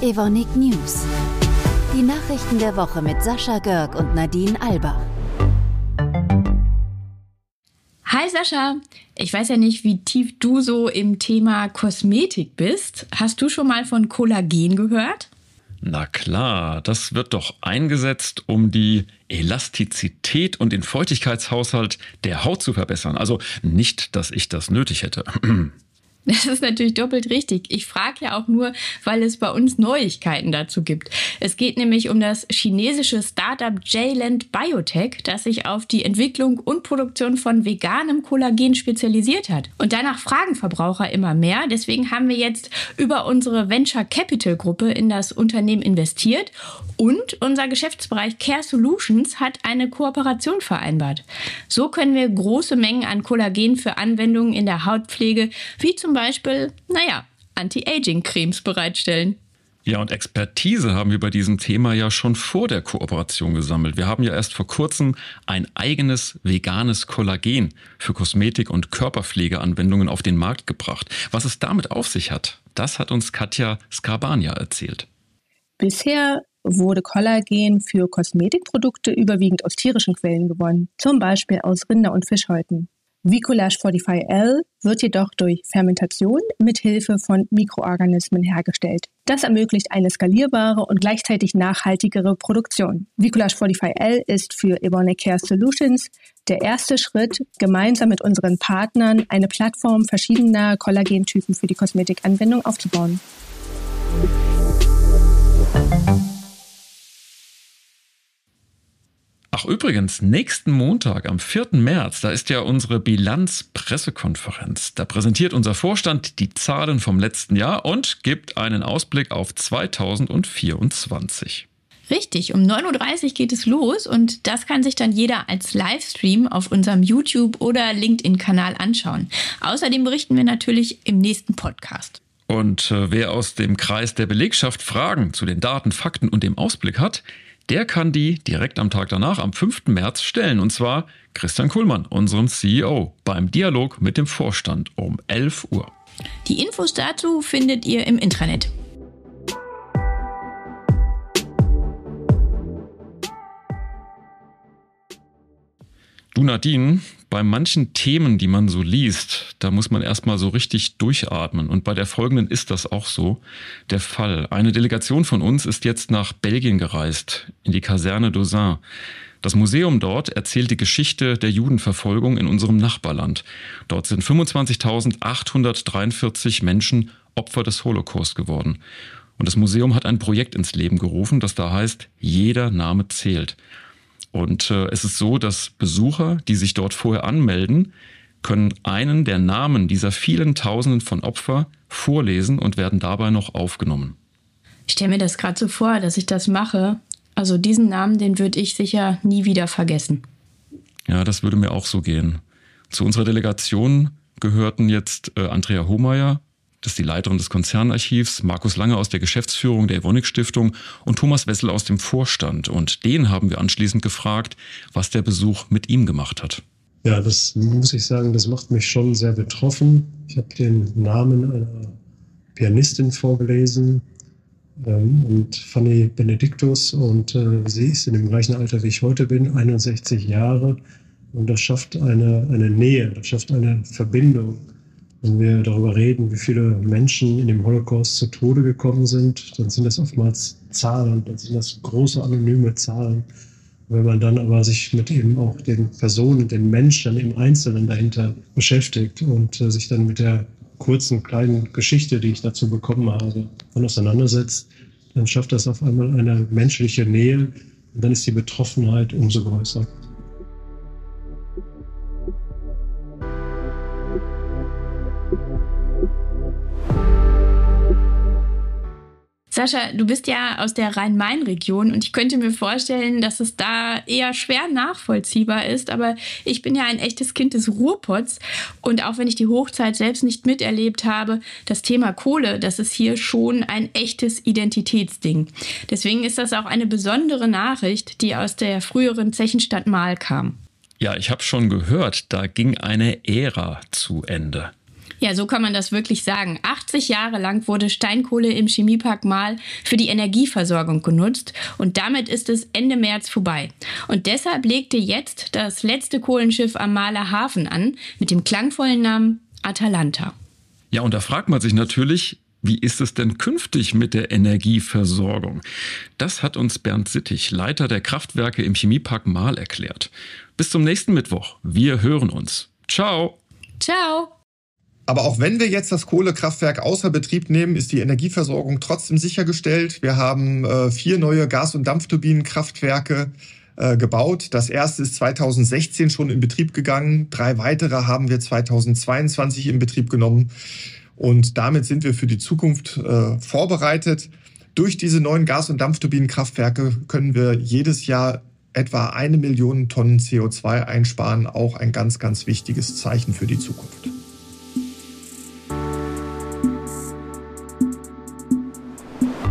Evonik News. Die Nachrichten der Woche mit Sascha Görg und Nadine Albach. Hi Sascha, ich weiß ja nicht, wie tief du so im Thema Kosmetik bist. Hast du schon mal von Kollagen gehört? Na klar, das wird doch eingesetzt, um die Elastizität und den Feuchtigkeitshaushalt der Haut zu verbessern. Also nicht, dass ich das nötig hätte. Das ist natürlich doppelt richtig. Ich frage ja auch nur, weil es bei uns Neuigkeiten dazu gibt. Es geht nämlich um das chinesische Startup J-Land Biotech, das sich auf die Entwicklung und Produktion von veganem Kollagen spezialisiert hat. Und danach fragen Verbraucher immer mehr. Deswegen haben wir jetzt über unsere Venture Capital Gruppe in das Unternehmen investiert und unser Geschäftsbereich Care Solutions hat eine Kooperation vereinbart. So können wir große Mengen an Kollagen für Anwendungen in der Hautpflege, wie zum Beispiel, naja, Anti-Aging-Cremes bereitstellen. Ja, und Expertise haben wir bei diesem Thema ja schon vor der Kooperation gesammelt. Wir haben ja erst vor kurzem ein eigenes veganes Kollagen für Kosmetik- und Körperpflegeanwendungen auf den Markt gebracht. Was es damit auf sich hat, das hat uns Katja Skarbania erzählt. Bisher wurde Kollagen für Kosmetikprodukte überwiegend aus tierischen Quellen gewonnen, zum Beispiel aus Rinder- und Fischhäuten. Vicolage 45L wird jedoch durch Fermentation mit Hilfe von Mikroorganismen hergestellt. Das ermöglicht eine skalierbare und gleichzeitig nachhaltigere Produktion. Vicolage 45L ist für Ebony Care Solutions der erste Schritt, gemeinsam mit unseren Partnern eine Plattform verschiedener Kollagentypen für die Kosmetikanwendung aufzubauen. Ach übrigens, nächsten Montag am 4. März, da ist ja unsere Bilanz-Pressekonferenz. Da präsentiert unser Vorstand die Zahlen vom letzten Jahr und gibt einen Ausblick auf 2024. Richtig, um 9.30 Uhr geht es los und das kann sich dann jeder als Livestream auf unserem YouTube- oder LinkedIn-Kanal anschauen. Außerdem berichten wir natürlich im nächsten Podcast. Und äh, wer aus dem Kreis der Belegschaft Fragen zu den Daten, Fakten und dem Ausblick hat, der kann die direkt am Tag danach, am 5. März, stellen. Und zwar Christian Kuhlmann, unserem CEO, beim Dialog mit dem Vorstand um 11 Uhr. Die Infos dazu findet ihr im Intranet. Du Nadine, bei manchen Themen, die man so liest, da muss man erstmal so richtig durchatmen. Und bei der folgenden ist das auch so der Fall. Eine Delegation von uns ist jetzt nach Belgien gereist, in die Kaserne d'Auzin. Das Museum dort erzählt die Geschichte der Judenverfolgung in unserem Nachbarland. Dort sind 25.843 Menschen Opfer des Holocaust geworden. Und das Museum hat ein Projekt ins Leben gerufen, das da heißt, jeder Name zählt. Und äh, es ist so, dass Besucher, die sich dort vorher anmelden, können einen der Namen dieser vielen Tausenden von Opfer vorlesen und werden dabei noch aufgenommen. Ich stelle mir das gerade so vor, dass ich das mache. Also diesen Namen, den würde ich sicher nie wieder vergessen. Ja, das würde mir auch so gehen. Zu unserer Delegation gehörten jetzt äh, Andrea Hohmeier, das ist die Leiterin des Konzernarchivs, Markus Lange aus der Geschäftsführung der Evonik Stiftung und Thomas Wessel aus dem Vorstand. Und den haben wir anschließend gefragt, was der Besuch mit ihm gemacht hat. Ja, das muss ich sagen, das macht mich schon sehr betroffen. Ich habe den Namen einer Pianistin vorgelesen ähm, und Fanny Benediktus und äh, sie ist in dem gleichen Alter wie ich heute bin, 61 Jahre und das schafft eine, eine Nähe, das schafft eine Verbindung wenn wir darüber reden, wie viele Menschen in dem Holocaust zu Tode gekommen sind, dann sind das oftmals Zahlen, dann sind das große anonyme Zahlen. Wenn man dann aber sich mit eben auch den Personen, den Menschen im Einzelnen dahinter beschäftigt und äh, sich dann mit der kurzen kleinen Geschichte, die ich dazu bekommen habe, dann auseinandersetzt, dann schafft das auf einmal eine menschliche Nähe und dann ist die Betroffenheit umso größer. Sascha, du bist ja aus der Rhein-Main-Region und ich könnte mir vorstellen, dass es da eher schwer nachvollziehbar ist. Aber ich bin ja ein echtes Kind des Ruhrpots und auch wenn ich die Hochzeit selbst nicht miterlebt habe, das Thema Kohle, das ist hier schon ein echtes Identitätsding. Deswegen ist das auch eine besondere Nachricht, die aus der früheren Zechenstadt Mahl kam. Ja, ich habe schon gehört, da ging eine Ära zu Ende. Ja, so kann man das wirklich sagen. 80 Jahre lang wurde Steinkohle im Chemiepark Mahl für die Energieversorgung genutzt und damit ist es Ende März vorbei. Und deshalb legte jetzt das letzte Kohlenschiff am Mahler Hafen an mit dem klangvollen Namen Atalanta. Ja, und da fragt man sich natürlich, wie ist es denn künftig mit der Energieversorgung? Das hat uns Bernd Sittig, Leiter der Kraftwerke im Chemiepark Mahl, erklärt. Bis zum nächsten Mittwoch. Wir hören uns. Ciao. Ciao. Aber auch wenn wir jetzt das Kohlekraftwerk außer Betrieb nehmen, ist die Energieversorgung trotzdem sichergestellt. Wir haben äh, vier neue Gas- und Dampfturbinenkraftwerke äh, gebaut. Das erste ist 2016 schon in Betrieb gegangen. Drei weitere haben wir 2022 in Betrieb genommen. Und damit sind wir für die Zukunft äh, vorbereitet. Durch diese neuen Gas- und Dampfturbinenkraftwerke können wir jedes Jahr etwa eine Million Tonnen CO2 einsparen. Auch ein ganz, ganz wichtiges Zeichen für die Zukunft.